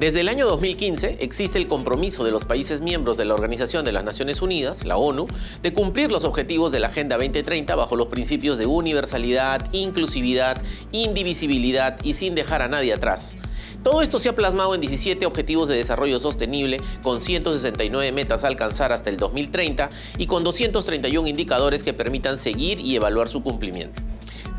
Desde el año 2015 existe el compromiso de los países miembros de la Organización de las Naciones Unidas, la ONU, de cumplir los objetivos de la Agenda 2030 bajo los principios de universalidad, inclusividad, indivisibilidad y sin dejar a nadie atrás. Todo esto se ha plasmado en 17 Objetivos de Desarrollo Sostenible, con 169 metas a alcanzar hasta el 2030 y con 231 indicadores que permitan seguir y evaluar su cumplimiento.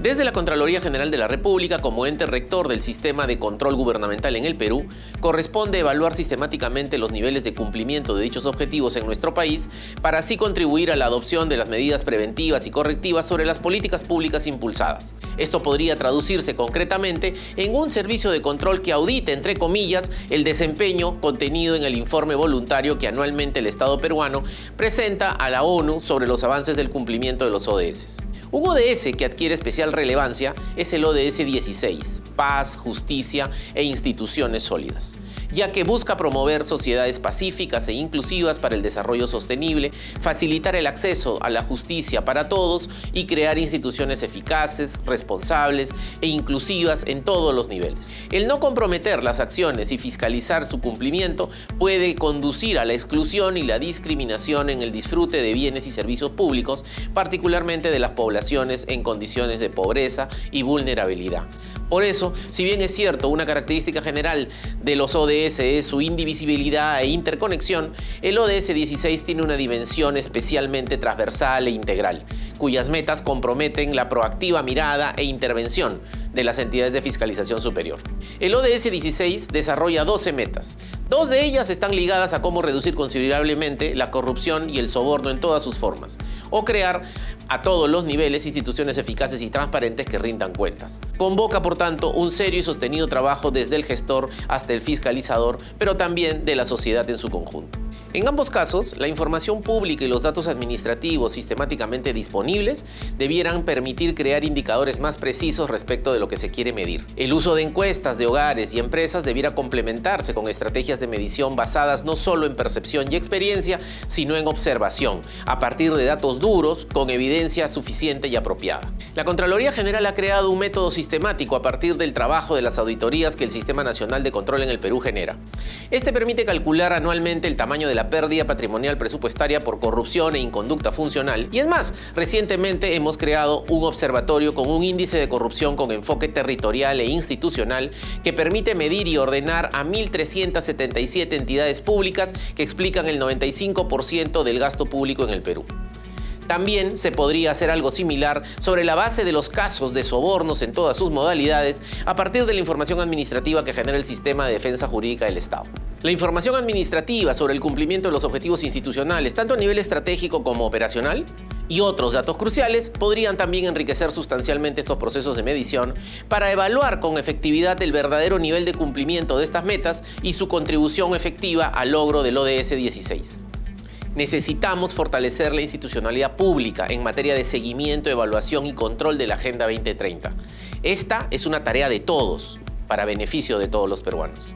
Desde la Contraloría General de la República, como ente rector del sistema de control gubernamental en el Perú, corresponde evaluar sistemáticamente los niveles de cumplimiento de dichos objetivos en nuestro país para así contribuir a la adopción de las medidas preventivas y correctivas sobre las políticas públicas impulsadas. Esto podría traducirse concretamente en un servicio de control que audite, entre comillas, el desempeño contenido en el informe voluntario que anualmente el Estado peruano presenta a la ONU sobre los avances del cumplimiento de los ODS. Un ODS que adquiere especial relevancia es el ODS 16, paz, justicia e instituciones sólidas ya que busca promover sociedades pacíficas e inclusivas para el desarrollo sostenible, facilitar el acceso a la justicia para todos y crear instituciones eficaces, responsables e inclusivas en todos los niveles. El no comprometer las acciones y fiscalizar su cumplimiento puede conducir a la exclusión y la discriminación en el disfrute de bienes y servicios públicos, particularmente de las poblaciones en condiciones de pobreza y vulnerabilidad. Por eso, si bien es cierto, una característica general de los ODS es su indivisibilidad e interconexión, el ODS 16 tiene una dimensión especialmente transversal e integral, cuyas metas comprometen la proactiva mirada e intervención de las entidades de fiscalización superior. El ODS 16 desarrolla 12 metas. Dos de ellas están ligadas a cómo reducir considerablemente la corrupción y el soborno en todas sus formas, o crear a todos los niveles instituciones eficaces y transparentes que rindan cuentas. Convoca, por tanto, un serio y sostenido trabajo desde el gestor hasta el fiscalizador, pero también de la sociedad en su conjunto. En ambos casos, la información pública y los datos administrativos sistemáticamente disponibles debieran permitir crear indicadores más precisos respecto de lo que se quiere medir. El uso de encuestas de hogares y empresas debiera complementarse con estrategias de medición basadas no solo en percepción y experiencia, sino en observación, a partir de datos duros con evidencia suficiente y apropiada. La Contraloría General ha creado un método sistemático a partir del trabajo de las auditorías que el Sistema Nacional de Control en el Perú genera. Este permite calcular anualmente el tamaño de la pérdida patrimonial presupuestaria por corrupción e inconducta funcional. Y es más, recientemente hemos creado un observatorio con un índice de corrupción con enfoque territorial e institucional que permite medir y ordenar a 1.377 entidades públicas que explican el 95% del gasto público en el Perú. También se podría hacer algo similar sobre la base de los casos de sobornos en todas sus modalidades a partir de la información administrativa que genera el sistema de defensa jurídica del Estado. La información administrativa sobre el cumplimiento de los objetivos institucionales, tanto a nivel estratégico como operacional, y otros datos cruciales podrían también enriquecer sustancialmente estos procesos de medición para evaluar con efectividad el verdadero nivel de cumplimiento de estas metas y su contribución efectiva al logro del ODS 16. Necesitamos fortalecer la institucionalidad pública en materia de seguimiento, evaluación y control de la Agenda 2030. Esta es una tarea de todos, para beneficio de todos los peruanos.